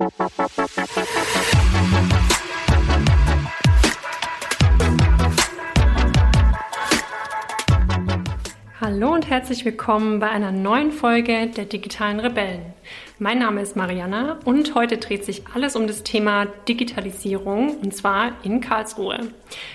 Thank you. Hallo und herzlich willkommen bei einer neuen Folge der digitalen Rebellen. Mein Name ist Mariana und heute dreht sich alles um das Thema Digitalisierung und zwar in Karlsruhe.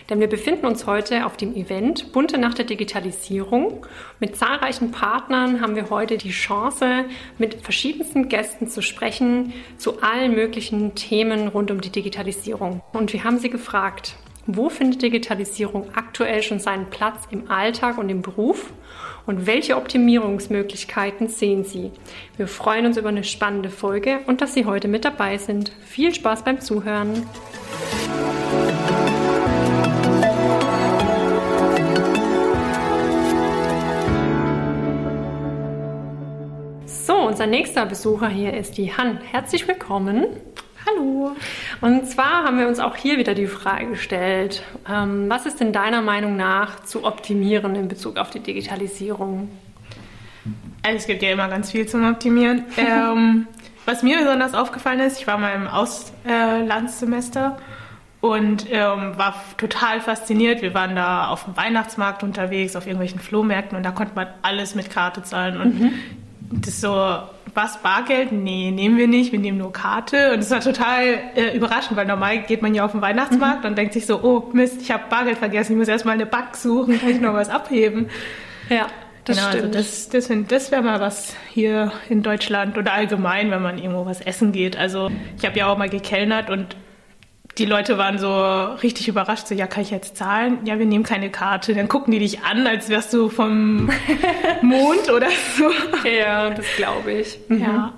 Denn wir befinden uns heute auf dem Event Bunte Nacht der Digitalisierung. Mit zahlreichen Partnern haben wir heute die Chance, mit verschiedensten Gästen zu sprechen zu allen möglichen Themen rund um die Digitalisierung. Und wir haben sie gefragt, wo findet Digitalisierung aktuell schon seinen Platz im Alltag und im Beruf? Und welche Optimierungsmöglichkeiten sehen Sie? Wir freuen uns über eine spannende Folge und dass Sie heute mit dabei sind. Viel Spaß beim Zuhören! So, unser nächster Besucher hier ist die Han. Herzlich willkommen. Hallo. Und zwar haben wir uns auch hier wieder die Frage gestellt, ähm, was ist denn deiner Meinung nach zu optimieren in Bezug auf die Digitalisierung? Also es gibt ja immer ganz viel zum Optimieren. ähm, was mir besonders aufgefallen ist, ich war mal im Auslandssemester und ähm, war total fasziniert. Wir waren da auf dem Weihnachtsmarkt unterwegs, auf irgendwelchen Flohmärkten und da konnte man alles mit Karte zahlen. Und mhm. das so was Bargeld? Nee, nehmen wir nicht, wir nehmen nur Karte. Und das war total äh, überraschend, weil normal geht man ja auf den Weihnachtsmarkt mhm. und denkt sich so, oh Mist, ich habe Bargeld vergessen, ich muss erstmal eine Bank suchen, kann ich noch was abheben. Ja. Das genau, also stimmt. Also das, das, das wäre mal was hier in Deutschland oder allgemein, wenn man irgendwo was essen geht. Also ich habe ja auch mal gekellnert und die Leute waren so richtig überrascht, so, ja, kann ich jetzt zahlen? Ja, wir nehmen keine Karte. Dann gucken die dich an, als wärst du vom Mond oder so. Ja, das glaube ich. Mhm. Ja.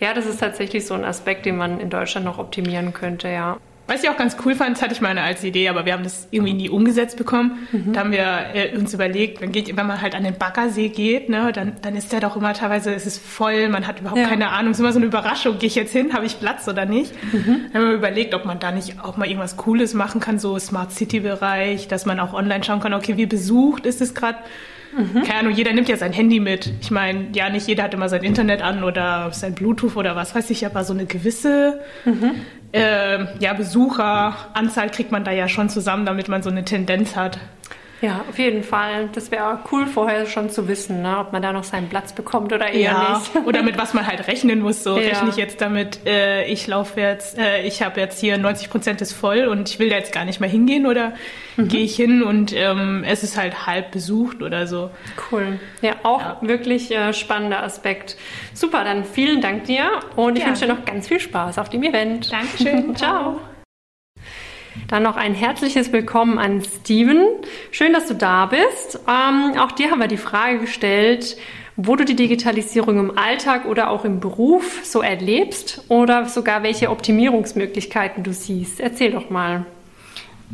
ja, das ist tatsächlich so ein Aspekt, den man in Deutschland noch optimieren könnte, ja. Was ich auch ganz cool fand, das hatte ich mal eine als Idee, aber wir haben das irgendwie nie umgesetzt bekommen. Mhm. Da haben wir äh, uns überlegt, wenn, geht, wenn man halt an den Baggersee geht, ne, dann, dann ist der doch immer teilweise, es ist voll, man hat überhaupt ja. keine Ahnung, es ist immer so eine Überraschung, gehe ich jetzt hin, habe ich Platz oder nicht? Mhm. Dann haben wir überlegt, ob man da nicht auch mal irgendwas Cooles machen kann, so Smart City Bereich, dass man auch online schauen kann, okay, wie besucht ist es gerade? Mhm. Keine Ahnung, jeder nimmt ja sein Handy mit. Ich meine, ja, nicht jeder hat immer sein Internet an oder sein Bluetooth oder was weiß ich, aber so eine gewisse mhm äh, ja, Besucheranzahl kriegt man da ja schon zusammen, damit man so eine Tendenz hat. Ja, auf jeden Fall. Das wäre cool vorher schon zu wissen, ne? ob man da noch seinen Platz bekommt oder eher ja, nicht. oder mit was man halt rechnen muss. So ja. rechne ich jetzt damit, äh, ich laufe jetzt, äh, ich habe jetzt hier 90 Prozent ist voll und ich will da jetzt gar nicht mehr hingehen oder mhm. gehe ich hin und ähm, es ist halt halb besucht oder so. Cool. Ja, auch ja. wirklich äh, spannender Aspekt. Super, dann vielen Dank dir und ich wünsche dir noch ganz viel Spaß auf dem Event. Dankeschön. Ciao. Dann noch ein herzliches Willkommen an Steven. Schön, dass du da bist. Ähm, auch dir haben wir die Frage gestellt, wo du die Digitalisierung im Alltag oder auch im Beruf so erlebst oder sogar welche Optimierungsmöglichkeiten du siehst. Erzähl doch mal.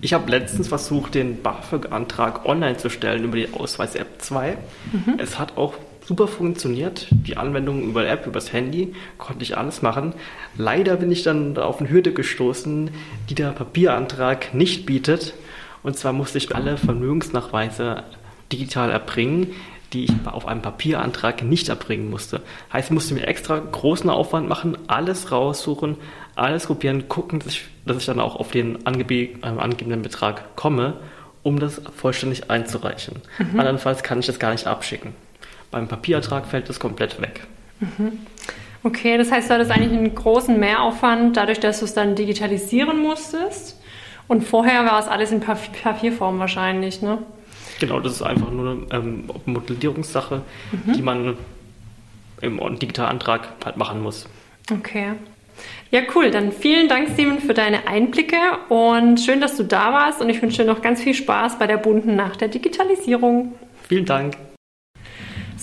Ich habe letztens versucht, den BAföG-Antrag online zu stellen über die Ausweis-App 2. Mhm. Es hat auch super funktioniert. Die Anwendung über App, übers Handy, konnte ich alles machen. Leider bin ich dann auf eine Hürde gestoßen, die der Papierantrag nicht bietet. Und zwar musste ich alle Vermögensnachweise digital erbringen, die ich auf einem Papierantrag nicht erbringen musste. Heißt, ich musste mir extra großen Aufwand machen, alles raussuchen, alles kopieren, gucken, dass ich, dass ich dann auch auf den angebe, äh, angegebenen Betrag komme, um das vollständig einzureichen. Mhm. Andernfalls kann ich das gar nicht abschicken. Beim Papierertrag fällt das komplett weg. Mhm. Okay, das heißt, du hattest eigentlich einen großen Mehraufwand, dadurch, dass du es dann digitalisieren musstest. Und vorher war es alles in Papierform wahrscheinlich, ne? Genau, das ist einfach nur eine ähm, Modellierungssache, mhm. die man im Digitalantrag halt machen muss. Okay. Ja, cool. Dann vielen Dank, Steven, für deine Einblicke und schön, dass du da warst und ich wünsche dir noch ganz viel Spaß bei der bunten Nacht der Digitalisierung. Vielen Dank.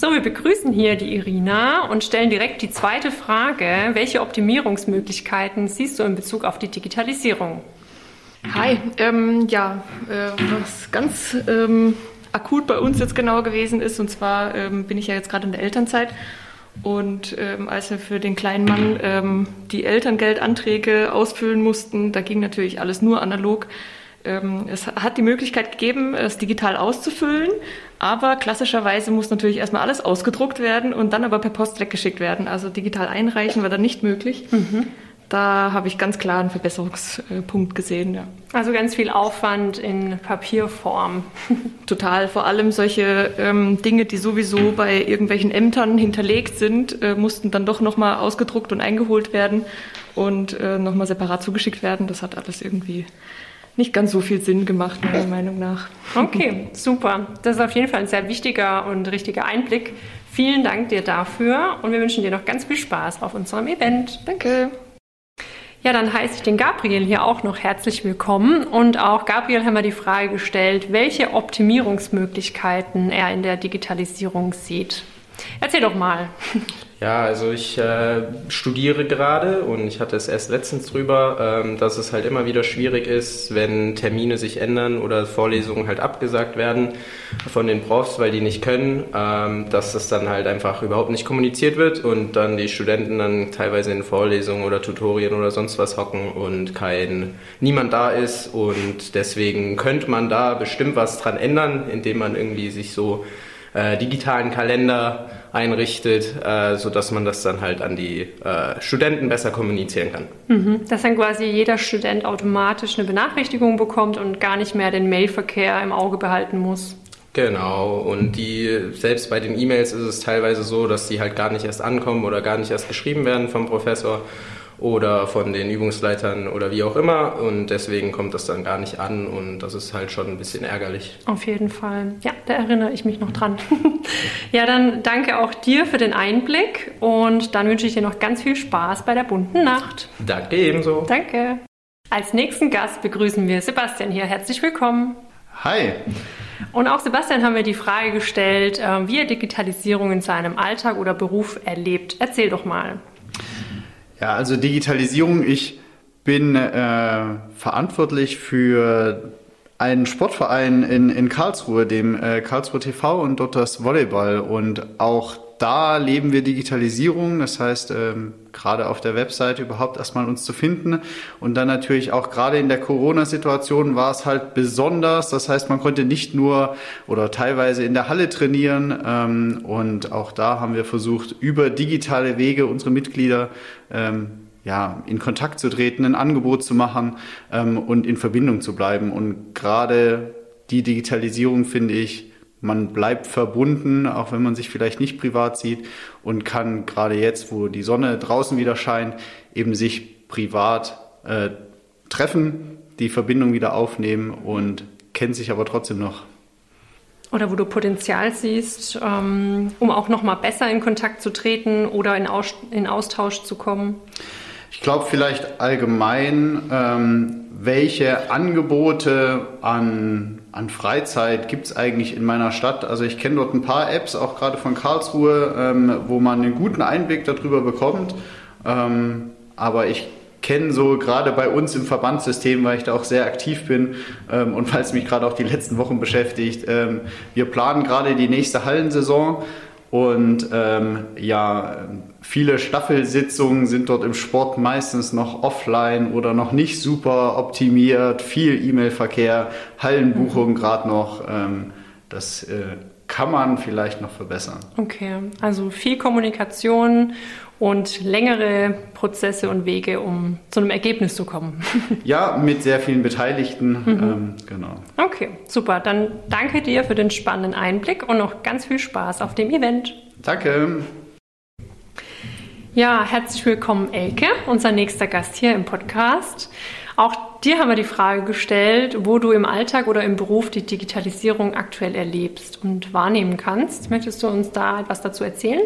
So, wir begrüßen hier die Irina und stellen direkt die zweite Frage. Welche Optimierungsmöglichkeiten siehst du in Bezug auf die Digitalisierung? Hi, ähm, ja, äh, was ganz ähm, akut bei uns jetzt genau gewesen ist, und zwar ähm, bin ich ja jetzt gerade in der Elternzeit und ähm, als wir für den kleinen Mann ähm, die Elterngeldanträge ausfüllen mussten, da ging natürlich alles nur analog. Ähm, es hat die Möglichkeit gegeben, es digital auszufüllen, aber klassischerweise muss natürlich erstmal alles ausgedruckt werden und dann aber per Post weggeschickt werden. Also digital einreichen war dann nicht möglich. Mhm. da habe ich ganz klar einen Verbesserungspunkt gesehen. Ja. Also ganz viel Aufwand in Papierform. Total. Vor allem solche ähm, Dinge, die sowieso bei irgendwelchen Ämtern hinterlegt sind, äh, mussten dann doch nochmal ausgedruckt und eingeholt werden und äh, nochmal separat zugeschickt werden. Das hat alles irgendwie nicht ganz so viel Sinn gemacht, meiner Meinung nach. Okay, super. Das ist auf jeden Fall ein sehr wichtiger und richtiger Einblick. Vielen Dank dir dafür und wir wünschen dir noch ganz viel Spaß auf unserem Event. Danke. Ja, dann heiße ich den Gabriel hier auch noch herzlich willkommen. Und auch Gabriel haben wir die Frage gestellt, welche Optimierungsmöglichkeiten er in der Digitalisierung sieht. Erzähl doch mal. Ja, also ich äh, studiere gerade und ich hatte es erst letztens drüber, ähm, dass es halt immer wieder schwierig ist, wenn Termine sich ändern oder Vorlesungen halt abgesagt werden von den Profs, weil die nicht können, ähm, dass das dann halt einfach überhaupt nicht kommuniziert wird und dann die Studenten dann teilweise in Vorlesungen oder Tutorien oder sonst was hocken und kein niemand da ist und deswegen könnte man da bestimmt was dran ändern, indem man irgendwie sich so äh, digitalen Kalender einrichtet, äh, sodass man das dann halt an die äh, Studenten besser kommunizieren kann. Mhm. Dass dann quasi jeder Student automatisch eine Benachrichtigung bekommt und gar nicht mehr den Mailverkehr im Auge behalten muss. Genau, und die, selbst bei den E-Mails ist es teilweise so, dass die halt gar nicht erst ankommen oder gar nicht erst geschrieben werden vom Professor oder von den Übungsleitern oder wie auch immer. Und deswegen kommt das dann gar nicht an und das ist halt schon ein bisschen ärgerlich. Auf jeden Fall. Ja, da erinnere ich mich noch dran. ja, dann danke auch dir für den Einblick und dann wünsche ich dir noch ganz viel Spaß bei der bunten Nacht. Danke ebenso. Danke. Als nächsten Gast begrüßen wir Sebastian hier. Herzlich willkommen. Hi. Und auch Sebastian haben wir die Frage gestellt, äh, wie er Digitalisierung in seinem Alltag oder Beruf erlebt. Erzähl doch mal. Ja, also Digitalisierung. Ich bin äh, verantwortlich für einen Sportverein in, in Karlsruhe, dem äh, Karlsruhe TV und dort das Volleyball. Und auch da leben wir Digitalisierung. Das heißt, ähm, gerade auf der Webseite überhaupt erstmal uns zu finden. Und dann natürlich auch gerade in der Corona-Situation war es halt besonders. Das heißt, man konnte nicht nur oder teilweise in der Halle trainieren. Ähm, und auch da haben wir versucht, über digitale Wege unsere Mitglieder ähm, ja, in Kontakt zu treten, ein Angebot zu machen ähm, und in Verbindung zu bleiben. Und gerade die Digitalisierung finde ich, man bleibt verbunden, auch wenn man sich vielleicht nicht privat sieht und kann gerade jetzt, wo die Sonne draußen wieder scheint, eben sich privat äh, treffen, die Verbindung wieder aufnehmen und kennt sich aber trotzdem noch. Oder wo du Potenzial siehst, ähm, um auch noch mal besser in Kontakt zu treten oder in Austausch zu kommen. Ich glaube vielleicht allgemein, ähm, welche Angebote an, an Freizeit gibt es eigentlich in meiner Stadt? Also ich kenne dort ein paar Apps, auch gerade von Karlsruhe, ähm, wo man einen guten Einblick darüber bekommt. Ähm, aber ich kenne so gerade bei uns im Verbandssystem, weil ich da auch sehr aktiv bin ähm, und weil es mich gerade auch die letzten Wochen beschäftigt. Ähm, wir planen gerade die nächste Hallensaison und ähm, ja, viele Staffelsitzungen sind dort im Sport meistens noch offline oder noch nicht super optimiert, viel E-Mail-Verkehr, Hallenbuchungen gerade noch. Ähm, das äh, kann man vielleicht noch verbessern. Okay, also viel Kommunikation und längere Prozesse und Wege, um zu einem Ergebnis zu kommen. ja, mit sehr vielen Beteiligten. Mhm. Ähm, genau. Okay, super. Dann danke dir für den spannenden Einblick und noch ganz viel Spaß auf dem Event. Danke. Ja, herzlich willkommen, Elke, unser nächster Gast hier im Podcast. Auch dir haben wir die Frage gestellt, wo du im Alltag oder im Beruf die Digitalisierung aktuell erlebst und wahrnehmen kannst. Möchtest du uns da etwas dazu erzählen?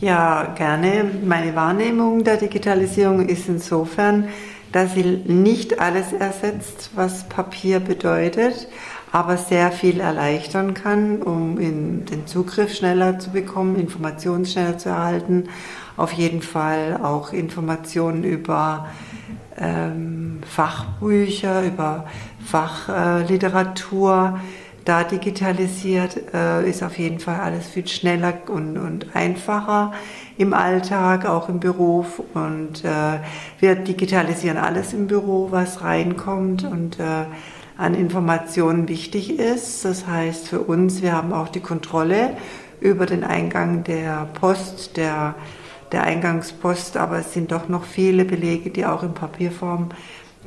Ja, gerne. Meine Wahrnehmung der Digitalisierung ist insofern, dass sie nicht alles ersetzt, was Papier bedeutet, aber sehr viel erleichtern kann, um den Zugriff schneller zu bekommen, Informationen schneller zu erhalten. Auf jeden Fall auch Informationen über ähm, Fachbücher, über Fachliteratur. da digitalisiert äh, ist auf jeden Fall alles viel schneller und, und einfacher im Alltag, auch im Beruf. Und äh, wir digitalisieren alles im Büro, was reinkommt und äh, an Informationen wichtig ist. Das heißt für uns, wir haben auch die Kontrolle über den Eingang der Post, der der Eingangspost, aber es sind doch noch viele Belege, die auch in Papierform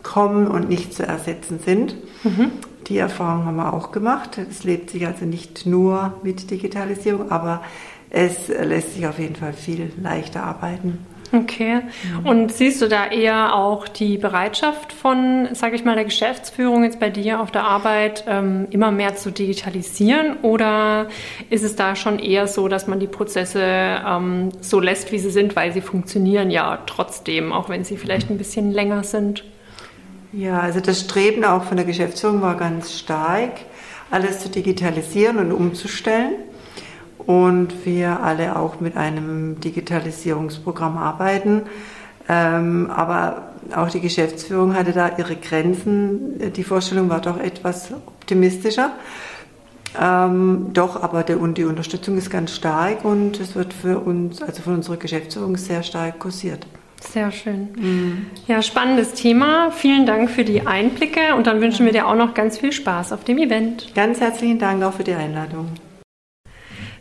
kommen und nicht zu ersetzen sind. Mhm. Die Erfahrung haben wir auch gemacht. Es lebt sich also nicht nur mit Digitalisierung, aber es lässt sich auf jeden Fall viel leichter arbeiten. Okay. Und siehst du da eher auch die Bereitschaft von, sage ich mal, der Geschäftsführung jetzt bei dir auf der Arbeit ähm, immer mehr zu digitalisieren? Oder ist es da schon eher so, dass man die Prozesse ähm, so lässt, wie sie sind, weil sie funktionieren ja trotzdem, auch wenn sie vielleicht ein bisschen länger sind? Ja, also das Streben auch von der Geschäftsführung war ganz stark, alles zu digitalisieren und umzustellen und wir alle auch mit einem Digitalisierungsprogramm arbeiten. Ähm, aber auch die Geschäftsführung hatte da ihre Grenzen. Die Vorstellung war doch etwas optimistischer. Ähm, doch, aber der, und die Unterstützung ist ganz stark und es wird für uns, also von unserer Geschäftsführung, sehr stark kursiert. Sehr schön. Mhm. Ja, spannendes Thema. Vielen Dank für die Einblicke und dann wünschen wir dir auch noch ganz viel Spaß auf dem Event. Ganz herzlichen Dank auch für die Einladung.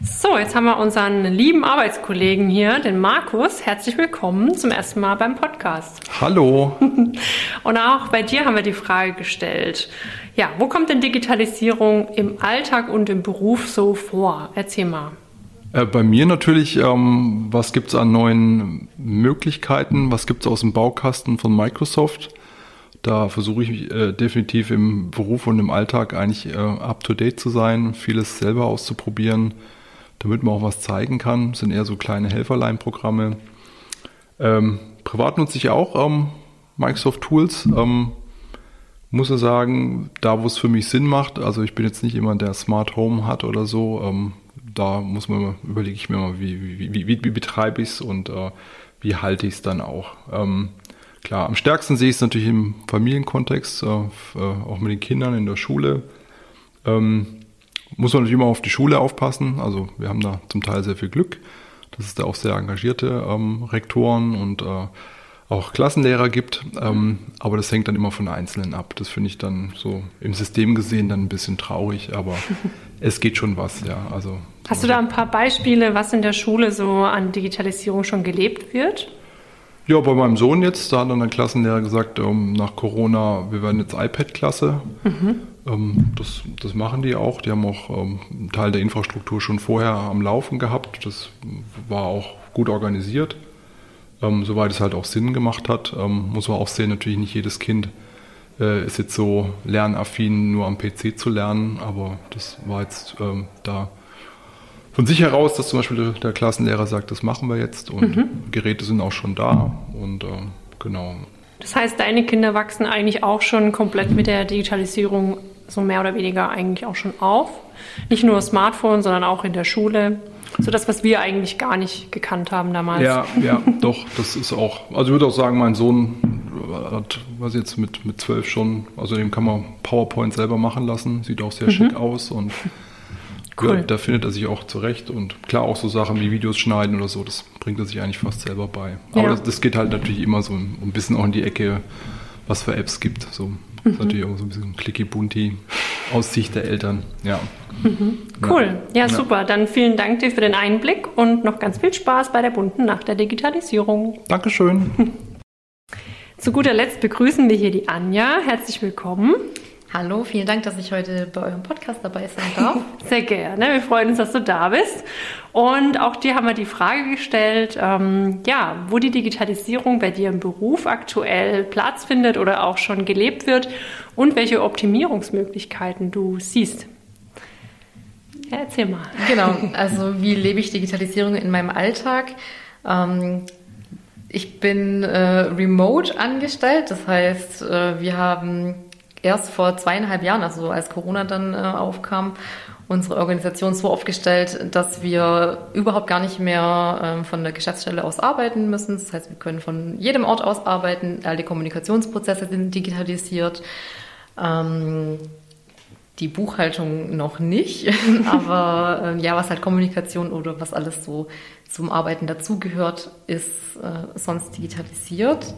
So, jetzt haben wir unseren lieben Arbeitskollegen hier, den Markus. Herzlich willkommen zum ersten Mal beim Podcast. Hallo. Und auch bei dir haben wir die Frage gestellt. Ja, wo kommt denn Digitalisierung im Alltag und im Beruf so vor? Erzähl mal. Äh, bei mir natürlich, ähm, was gibt es an neuen Möglichkeiten? Was gibt es aus dem Baukasten von Microsoft? Da versuche ich äh, definitiv im Beruf und im Alltag eigentlich äh, up-to-date zu sein, vieles selber auszuprobieren damit man auch was zeigen kann. Das sind eher so kleine Helferlein-Programme. Ähm, privat nutze ich auch ähm, Microsoft Tools. Ähm, muss ich sagen, da wo es für mich Sinn macht, also ich bin jetzt nicht jemand, der Smart Home hat oder so, ähm, da muss man überlege ich mir mal, wie, wie, wie, wie, wie betreibe ich es und äh, wie halte ich es dann auch. Ähm, klar, am stärksten sehe ich es natürlich im Familienkontext, äh, äh, auch mit den Kindern in der Schule. Ähm, muss man natürlich immer auf die Schule aufpassen. Also wir haben da zum Teil sehr viel Glück, dass es da auch sehr engagierte ähm, Rektoren und äh, auch Klassenlehrer gibt. Ähm, aber das hängt dann immer von Einzelnen ab. Das finde ich dann so im System gesehen dann ein bisschen traurig, aber es geht schon was, ja. Also, Hast du da ein paar Beispiele, was in der Schule so an Digitalisierung schon gelebt wird? Ja, bei meinem Sohn jetzt, da hat dann der Klassenlehrer gesagt, ähm, nach Corona, wir werden jetzt iPad-Klasse. Mhm. Ähm, das, das machen die auch. Die haben auch ähm, einen Teil der Infrastruktur schon vorher am Laufen gehabt. Das war auch gut organisiert, ähm, soweit es halt auch Sinn gemacht hat. muss man auch sehen, natürlich nicht jedes Kind äh, ist jetzt so lernaffin, nur am PC zu lernen, aber das war jetzt da von sich heraus, dass zum Beispiel der Klassenlehrer sagt, das machen wir jetzt und mhm. Geräte sind auch schon da und genau. Das heißt, deine Kinder wachsen eigentlich auch schon komplett mit der Digitalisierung so mehr oder weniger eigentlich auch schon auf. Nicht nur Smartphone, sondern auch in der Schule. So das, was wir eigentlich gar nicht gekannt haben damals. Ja, ja, doch, das ist auch. Also ich würde auch sagen, mein Sohn hat, was jetzt mit, mit zwölf schon, also dem kann man PowerPoint selber machen lassen, sieht auch sehr mhm. schick aus und cool. ja, da findet er sich auch zurecht. Und klar, auch so Sachen wie Videos schneiden oder so, das bringt er sich eigentlich fast selber bei. Aber ja. das, das, geht halt natürlich immer so ein bisschen auch in die Ecke, was für Apps gibt. So das ist natürlich auch so ein bisschen clicky-bunty aus Sicht der Eltern. Ja. Mhm. Cool. Ja. ja, super. Dann vielen Dank dir für den Einblick und noch ganz viel Spaß bei der bunten Nacht der Digitalisierung. Dankeschön. Zu guter Letzt begrüßen wir hier die Anja. Herzlich willkommen. Hallo, vielen Dank, dass ich heute bei eurem Podcast dabei sein darf. Sehr gerne. Wir freuen uns, dass du da bist. Und auch dir haben wir die Frage gestellt, ähm, ja, wo die Digitalisierung bei dir im Beruf aktuell Platz findet oder auch schon gelebt wird und welche Optimierungsmöglichkeiten du siehst. Ja, erzähl mal. Genau, also wie lebe ich Digitalisierung in meinem Alltag? Ähm, ich bin äh, remote angestellt, das heißt, äh, wir haben erst vor zweieinhalb Jahren, also als Corona dann äh, aufkam, unsere Organisation so aufgestellt, dass wir überhaupt gar nicht mehr ähm, von der Geschäftsstelle aus arbeiten müssen. Das heißt, wir können von jedem Ort aus arbeiten. All die Kommunikationsprozesse sind digitalisiert. Ähm, die Buchhaltung noch nicht, aber äh, ja, was halt Kommunikation oder was alles so zum Arbeiten dazugehört, ist äh, sonst digitalisiert.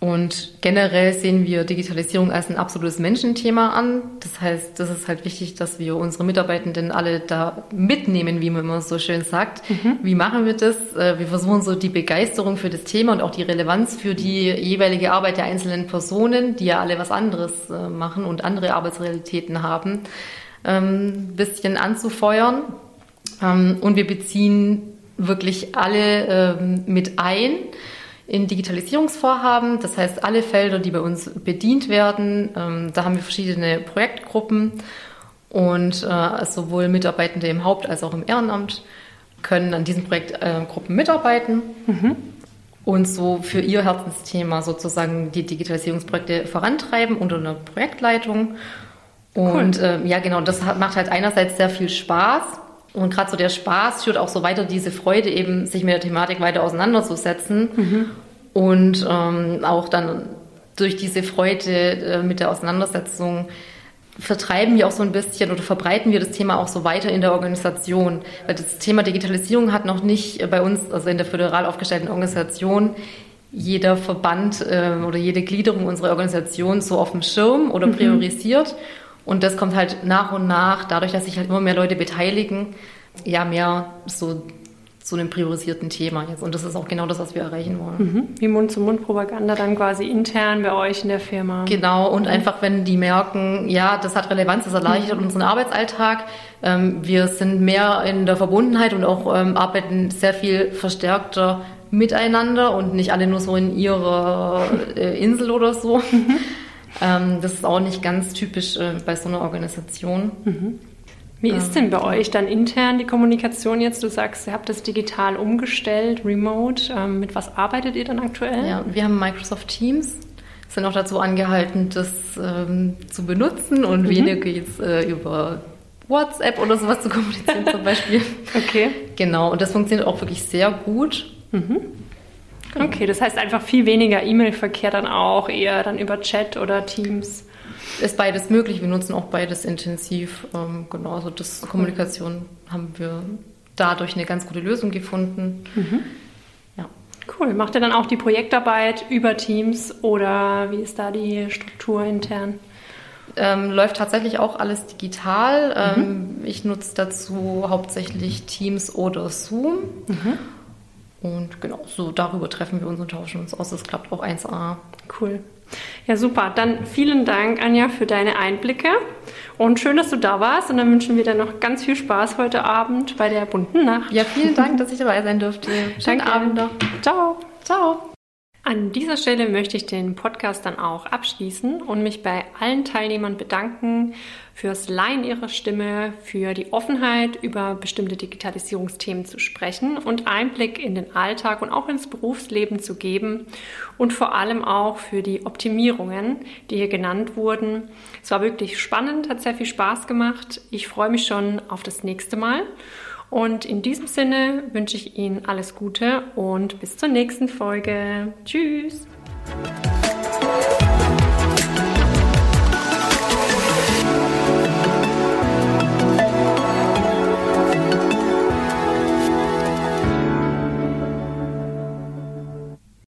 Und generell sehen wir Digitalisierung als ein absolutes Menschenthema an. Das heißt, das ist halt wichtig, dass wir unsere Mitarbeitenden alle da mitnehmen, wie man immer so schön sagt. Mhm. Wie machen wir das? Äh, wir versuchen so die Begeisterung für das Thema und auch die Relevanz für die jeweilige Arbeit der einzelnen Personen, die ja alle was anderes äh, machen und andere Arbeitsrealitäten haben, ein ähm, bisschen anzufeuern. Ähm, und wir beziehen wirklich alle ähm, mit ein in Digitalisierungsvorhaben. Das heißt, alle Felder, die bei uns bedient werden, ähm, da haben wir verschiedene Projektgruppen und äh, sowohl Mitarbeitende im Haupt- als auch im Ehrenamt können an diesen Projektgruppen mitarbeiten. Mhm. Und so für ihr Herzensthema sozusagen die Digitalisierungsprojekte vorantreiben unter einer Projektleitung. Und cool. äh, ja, genau, das hat, macht halt einerseits sehr viel Spaß, und gerade so der Spaß führt auch so weiter diese Freude, eben sich mit der Thematik weiter auseinanderzusetzen. Mhm. Und ähm, auch dann durch diese Freude äh, mit der Auseinandersetzung vertreiben wir auch so ein bisschen oder verbreiten wir das Thema auch so weiter in der Organisation. Weil das Thema Digitalisierung hat noch nicht bei uns, also in der föderal aufgestellten Organisation, jeder Verband äh, oder jede Gliederung unserer Organisation so auf dem Schirm oder mhm. priorisiert. Mhm. Und das kommt halt nach und nach, dadurch, dass sich halt immer mehr Leute beteiligen, ja, mehr so zu einem priorisierten Thema jetzt. Und das ist auch genau das, was wir erreichen wollen. Mhm. Wie Mund-zu-Mund-Propaganda dann quasi intern bei euch in der Firma. Genau, und mhm. einfach, wenn die merken, ja, das hat Relevanz, das erleichtert mhm. unseren Arbeitsalltag. Ähm, wir sind mehr in der Verbundenheit und auch ähm, arbeiten sehr viel verstärkter miteinander und nicht alle nur so in ihrer äh, Insel oder so. Ähm, das ist auch nicht ganz typisch äh, bei so einer Organisation. Mhm. Wie ist denn bei euch dann intern die Kommunikation jetzt? Du sagst, ihr habt das digital umgestellt, remote. Ähm, mit was arbeitet ihr dann aktuell? Ja, wir haben Microsoft Teams, sind auch dazu angehalten, das ähm, zu benutzen und mhm. weniger jetzt äh, über WhatsApp oder sowas zu kommunizieren zum Beispiel. okay. Genau, und das funktioniert auch wirklich sehr gut. Mhm. Genau. Okay, das heißt einfach viel weniger E-Mail-Verkehr dann auch, eher dann über Chat oder Teams. Ist beides möglich, wir nutzen auch beides intensiv. Ähm, genau, also das cool. Kommunikation haben wir dadurch eine ganz gute Lösung gefunden. Mhm. Ja. Cool. Macht ihr dann auch die Projektarbeit über Teams oder wie ist da die Struktur intern? Ähm, läuft tatsächlich auch alles digital. Mhm. Ähm, ich nutze dazu hauptsächlich Teams oder Zoom. Mhm. Und genau, so darüber treffen wir uns und tauschen uns aus. Das klappt auch 1A. Cool. Ja, super. Dann vielen Dank, Anja, für deine Einblicke. Und schön, dass du da warst. Und dann wünschen wir dir noch ganz viel Spaß heute Abend bei der bunten Nacht. Ja, vielen Dank, dass ich dabei sein durfte. Schönen Danke. Abend noch. Ciao. Ciao. An dieser Stelle möchte ich den Podcast dann auch abschließen und mich bei allen Teilnehmern bedanken fürs Leihen ihrer Stimme, für die Offenheit, über bestimmte Digitalisierungsthemen zu sprechen und Einblick in den Alltag und auch ins Berufsleben zu geben und vor allem auch für die Optimierungen, die hier genannt wurden. Es war wirklich spannend, hat sehr viel Spaß gemacht. Ich freue mich schon auf das nächste Mal. Und in diesem Sinne wünsche ich Ihnen alles Gute und bis zur nächsten Folge. Tschüss!